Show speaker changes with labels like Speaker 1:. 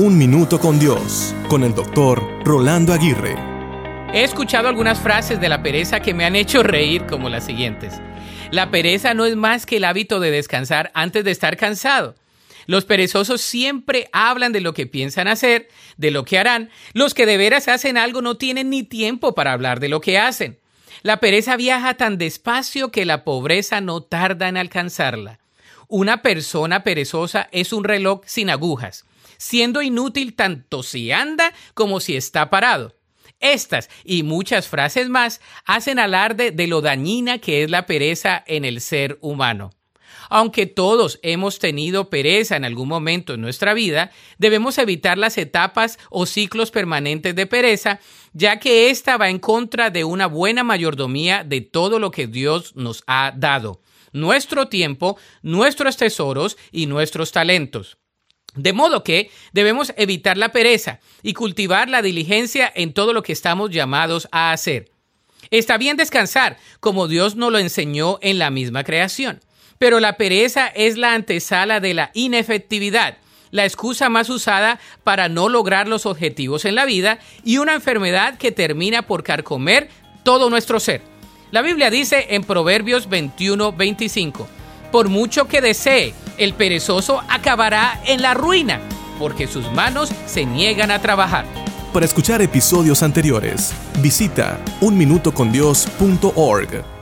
Speaker 1: Un Minuto con Dios, con el doctor Rolando Aguirre.
Speaker 2: He escuchado algunas frases de la pereza que me han hecho reír como las siguientes. La pereza no es más que el hábito de descansar antes de estar cansado. Los perezosos siempre hablan de lo que piensan hacer, de lo que harán. Los que de veras hacen algo no tienen ni tiempo para hablar de lo que hacen. La pereza viaja tan despacio que la pobreza no tarda en alcanzarla. Una persona perezosa es un reloj sin agujas siendo inútil tanto si anda como si está parado. Estas y muchas frases más hacen alarde de lo dañina que es la pereza en el ser humano. Aunque todos hemos tenido pereza en algún momento en nuestra vida, debemos evitar las etapas o ciclos permanentes de pereza, ya que ésta va en contra de una buena mayordomía de todo lo que Dios nos ha dado, nuestro tiempo, nuestros tesoros y nuestros talentos. De modo que debemos evitar la pereza y cultivar la diligencia en todo lo que estamos llamados a hacer. Está bien descansar, como Dios nos lo enseñó en la misma creación, pero la pereza es la antesala de la inefectividad, la excusa más usada para no lograr los objetivos en la vida y una enfermedad que termina por carcomer todo nuestro ser. La Biblia dice en Proverbios 21, 25, por mucho que desee, el perezoso acabará en la ruina, porque sus manos se niegan a trabajar.
Speaker 1: Para escuchar episodios anteriores, visita unminutocondios.org.